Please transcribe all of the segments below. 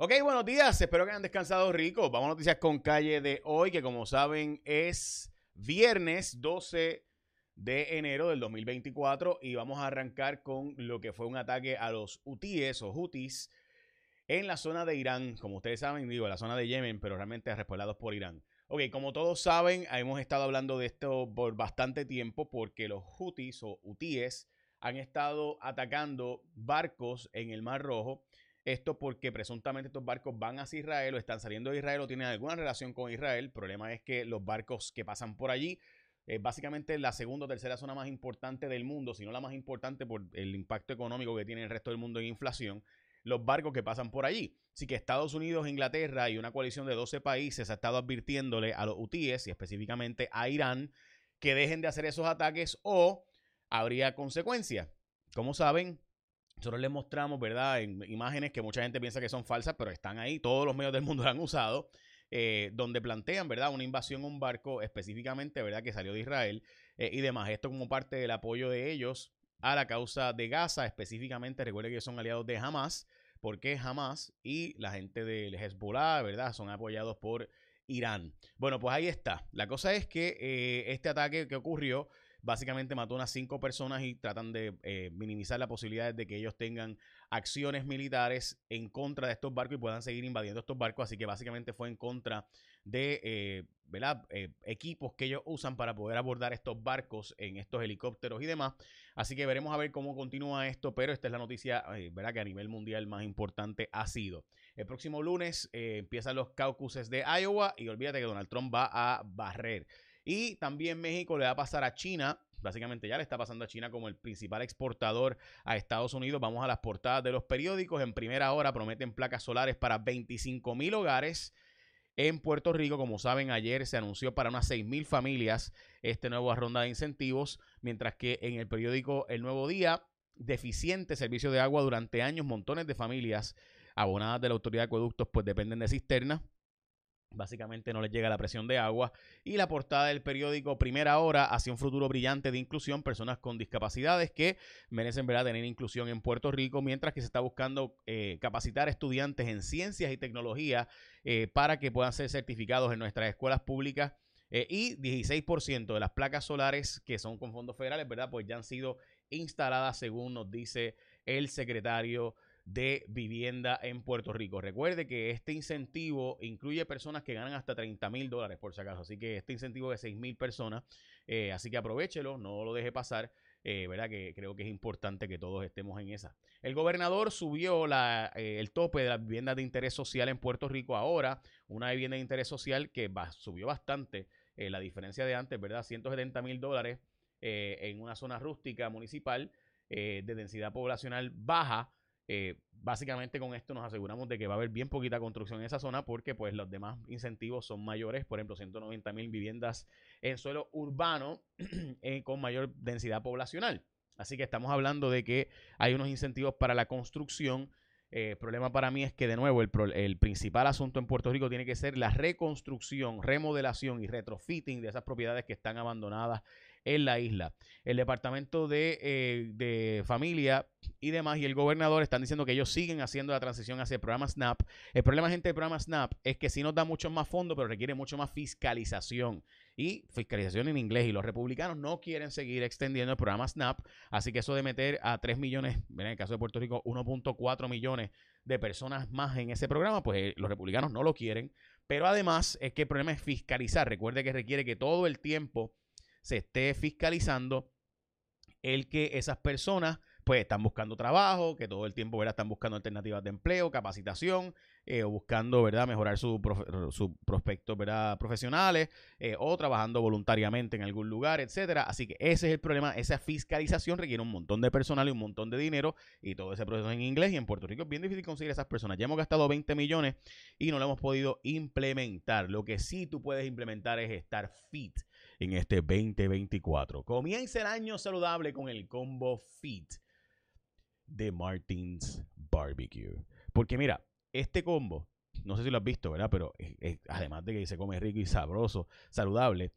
Ok, buenos días. Espero que hayan descansado rico. Vamos a noticias con calle de hoy, que como saben es viernes 12 de enero del 2024 y vamos a arrancar con lo que fue un ataque a los hutíes o hutis en la zona de Irán, como ustedes saben, digo, la zona de Yemen, pero realmente respaldados por Irán. Ok, como todos saben, hemos estado hablando de esto por bastante tiempo porque los hutis o hutíes han estado atacando barcos en el Mar Rojo esto porque presuntamente estos barcos van hacia Israel o están saliendo de Israel o tienen alguna relación con Israel. El problema es que los barcos que pasan por allí, es básicamente la segunda o tercera zona más importante del mundo, si no la más importante por el impacto económico que tiene el resto del mundo en inflación, los barcos que pasan por allí. Así que Estados Unidos, Inglaterra y una coalición de 12 países ha estado advirtiéndole a los UTIs y específicamente a Irán que dejen de hacer esos ataques o habría consecuencias. Como saben, nosotros les mostramos, ¿verdad? En imágenes que mucha gente piensa que son falsas, pero están ahí. Todos los medios del mundo las han usado. Eh, donde plantean, ¿verdad? Una invasión a un barco específicamente, ¿verdad? Que salió de Israel eh, y demás. Esto como parte del apoyo de ellos a la causa de Gaza, específicamente. Recuerden que son aliados de Hamas, porque Hamas y la gente del Hezbollah, ¿verdad? Son apoyados por Irán. Bueno, pues ahí está. La cosa es que eh, este ataque que ocurrió básicamente mató unas cinco personas y tratan de eh, minimizar la posibilidad de que ellos tengan acciones militares en contra de estos barcos y puedan seguir invadiendo estos barcos. Así que básicamente fue en contra de eh, eh, equipos que ellos usan para poder abordar estos barcos en estos helicópteros y demás. Así que veremos a ver cómo continúa esto, pero esta es la noticia ¿verdad? que a nivel mundial más importante ha sido. El próximo lunes empiezan los caucuses de Iowa y olvídate que Donald Trump va a barrer. Y también México le va a pasar a China. Básicamente ya le está pasando a China como el principal exportador a Estados Unidos. Vamos a las portadas de los periódicos. En primera hora prometen placas solares para 25 mil hogares en Puerto Rico. Como saben, ayer se anunció para unas 6 mil familias este nuevo ronda de incentivos, mientras que en el periódico El Nuevo Día, deficiente servicio de agua durante años, montones de familias abonadas de la Autoridad de Acueductos pues dependen de cisternas. Básicamente no les llega la presión de agua. Y la portada del periódico Primera Hora hacia un futuro brillante de inclusión, personas con discapacidades que merecen ¿verdad? tener inclusión en Puerto Rico, mientras que se está buscando eh, capacitar estudiantes en ciencias y tecnología eh, para que puedan ser certificados en nuestras escuelas públicas. Eh, y 16% de las placas solares que son con fondos federales, ¿verdad? Pues ya han sido instaladas según nos dice el secretario de vivienda en Puerto Rico. Recuerde que este incentivo incluye personas que ganan hasta 30 mil dólares, por si acaso. Así que este incentivo de 6 mil personas. Eh, así que aprovechelo, no lo deje pasar. Eh, ¿verdad? Que creo que es importante que todos estemos en esa. El gobernador subió la, eh, el tope de la vivienda de interés social en Puerto Rico ahora, una vivienda de interés social que subió bastante la diferencia de antes, ¿verdad? 170 mil dólares en una zona rústica municipal de densidad poblacional baja eh, básicamente con esto nos aseguramos de que va a haber bien poquita construcción en esa zona porque pues los demás incentivos son mayores, por ejemplo 190 mil viviendas en suelo urbano eh, con mayor densidad poblacional. Así que estamos hablando de que hay unos incentivos para la construcción. Eh, el problema para mí es que de nuevo el principal asunto en Puerto Rico tiene que ser la reconstrucción, remodelación y retrofitting de esas propiedades que están abandonadas en la isla. El Departamento de, eh, de, Familia y demás y el gobernador están diciendo que ellos siguen haciendo la transición hacia el programa SNAP. El problema, gente, del programa SNAP es que sí nos da mucho más fondo, pero requiere mucho más fiscalización. Y fiscalización en inglés. Y los republicanos no quieren seguir extendiendo el programa SNAP. Así que eso de meter a 3 millones, en el caso de Puerto Rico, 1.4 millones de personas más en ese programa, pues eh, los republicanos no lo quieren. Pero además es que el problema es fiscalizar. Recuerde que requiere que todo el tiempo se esté fiscalizando el que esas personas pues están buscando trabajo, que todo el tiempo ¿verdad? están buscando alternativas de empleo, capacitación, eh, o buscando ¿verdad? mejorar sus su prospectos profesionales, eh, o trabajando voluntariamente en algún lugar, etcétera. Así que ese es el problema, esa fiscalización requiere un montón de personal y un montón de dinero, y todo ese proceso en inglés, y en Puerto Rico es bien difícil conseguir esas personas. Ya hemos gastado 20 millones y no lo hemos podido implementar. Lo que sí tú puedes implementar es estar fit en este 2024. Comienza el año saludable con el combo Fit de Martins Barbecue. Porque mira, este combo, no sé si lo has visto, ¿verdad? Pero además de que se come rico y sabroso, saludable,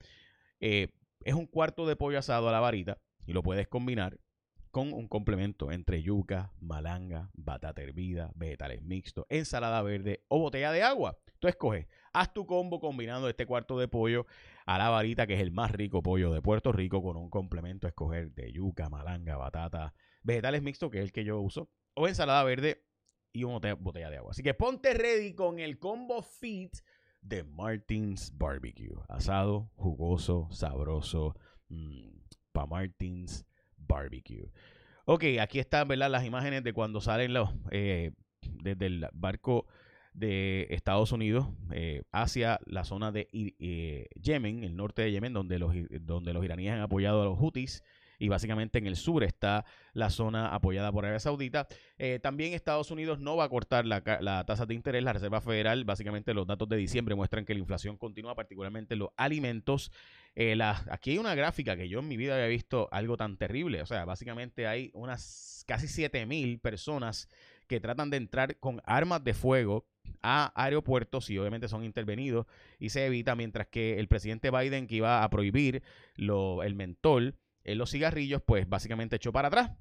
eh, es un cuarto de pollo asado a la varita y lo puedes combinar con un complemento entre yuca, malanga, batata hervida, vegetales mixtos, ensalada verde o botella de agua. Tú escoges, haz tu combo combinando este cuarto de pollo a la varita, que es el más rico pollo de Puerto Rico, con un complemento a escoger de yuca, malanga, batata, vegetales mixtos, que es el que yo uso, o ensalada verde y una botella de agua. Así que ponte ready con el combo fit de Martins Barbecue. Asado, jugoso, sabroso, mm, pa Martins Barbecue. Ok, aquí están las imágenes de cuando salen los, eh, desde el barco de Estados Unidos eh, hacia la zona de eh, Yemen, el norte de Yemen, donde los, donde los iraníes han apoyado a los Houthis y básicamente en el sur está la zona apoyada por Arabia Saudita. Eh, también Estados Unidos no va a cortar la, tasa de interés. La Reserva Federal, básicamente los datos de diciembre muestran que la inflación continúa, particularmente en los alimentos. Aquí hay una gráfica que yo en mi vida había visto algo tan terrible. O sea, básicamente hay unas casi 7 mil personas que tratan de entrar con armas de fuego a aeropuertos y obviamente son intervenidos y se evita, mientras que el presidente Biden que iba a prohibir lo, el mentol en los cigarrillos, pues básicamente echó para atrás.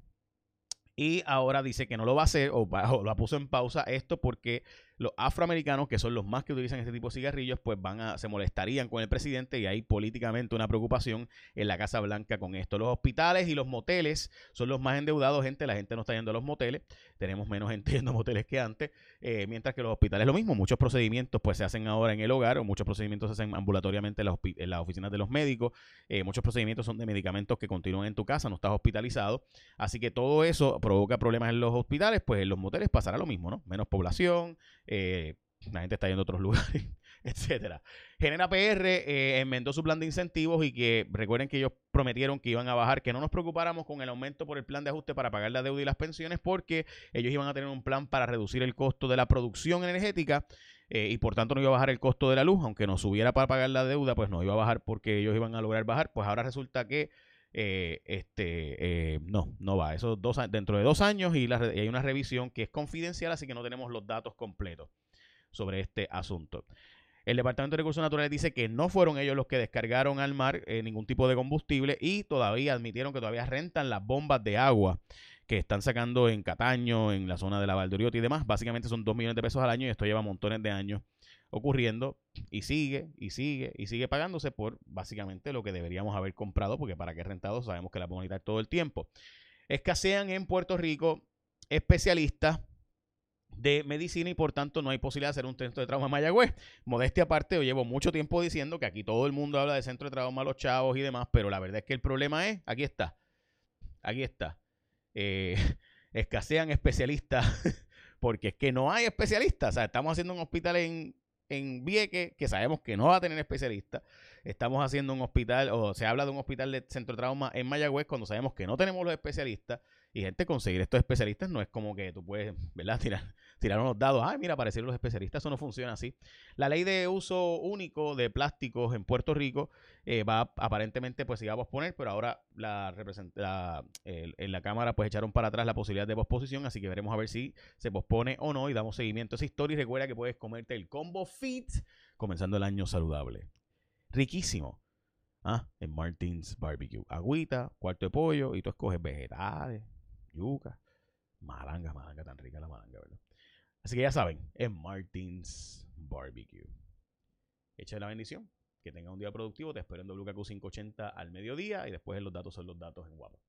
Y ahora dice que no lo va a hacer o, o lo puso en pausa esto porque los afroamericanos, que son los más que utilizan este tipo de cigarrillos, pues van a, se molestarían con el presidente y hay políticamente una preocupación en la Casa Blanca con esto. Los hospitales y los moteles son los más endeudados, gente. La gente no está yendo a los moteles. Tenemos menos gente yendo a moteles que antes. Eh, mientras que los hospitales lo mismo. Muchos procedimientos pues se hacen ahora en el hogar o muchos procedimientos se hacen ambulatoriamente en las, oficinas de los médicos. Eh, muchos procedimientos son de medicamentos que continúan en tu casa, no estás hospitalizado. Así que todo eso provoca problemas en los hospitales, pues en los moteles pasará lo mismo, ¿no? Menos población, eh, la gente está yendo a otros lugares, etcétera. Genera PR eh, enmendó su plan de incentivos y que recuerden que ellos prometieron que iban a bajar, que no nos preocupáramos con el aumento por el plan de ajuste para pagar la deuda y las pensiones, porque ellos iban a tener un plan para reducir el costo de la producción energética eh, y por tanto no iba a bajar el costo de la luz, aunque no subiera para pagar la deuda, pues no iba a bajar porque ellos iban a lograr bajar. Pues ahora resulta que eh, este, eh, no, no va. Eso dos, dentro de dos años y, hay una revisión que es confidencial, así que no tenemos los datos completos sobre este asunto. El Departamento de Recursos Naturales dice que no fueron ellos los que descargaron al mar eh, ningún tipo de combustible y todavía admitieron que todavía rentan las bombas de agua que están sacando en Cataño, en la zona de la Valdoriotti y demás. Básicamente son dos millones de pesos al año y esto lleva montones de años ocurriendo y sigue y sigue y sigue pagándose por básicamente lo que deberíamos haber comprado, porque para qué rentado sabemos que la podemos necesitar todo el tiempo. Escasean en Puerto Rico especialistas de medicina y por tanto no hay posibilidad de hacer un centro de trauma en Mayagüez. Modestia aparte, yo llevo mucho tiempo diciendo que aquí todo el mundo habla de centro de trauma, los chavos y demás, pero la verdad es que el problema es, aquí está, aquí está. Eh, escasean especialistas porque es que no hay especialistas. O sea, estamos haciendo un hospital en, en Vieques, que sabemos que no va a tener especialistas. Estamos haciendo un hospital, o se habla de un hospital de centro de trauma en Mayagüez, cuando sabemos que no tenemos los especialistas. Y gente, conseguir estos especialistas no es como que tú puedes, ¿verdad? Tirar, tirar unos dados. Ay, mira, aparecieron los especialistas. Eso no funciona así. La ley de uso único de plásticos en Puerto Rico eh, va aparentemente, pues, se iba a posponer, pero ahora la, la en la Cámara, pues, echaron para atrás la posibilidad de posposición. Así que veremos a ver si se pospone o no y damos seguimiento a esa historia. Y recuerda que puedes comerte el combo fit comenzando el año saludable. Riquísimo. Ah, en Martins Barbecue. Agüita, cuarto de pollo y tú escoges vegetales, yuca, malanga, malanga, tan rica la malanga, ¿verdad? Así que ya saben, en Martins Barbecue. Echa la bendición. Que tenga un día productivo. Te espero en WKQ 580 al mediodía y después los datos son los datos en Guapo.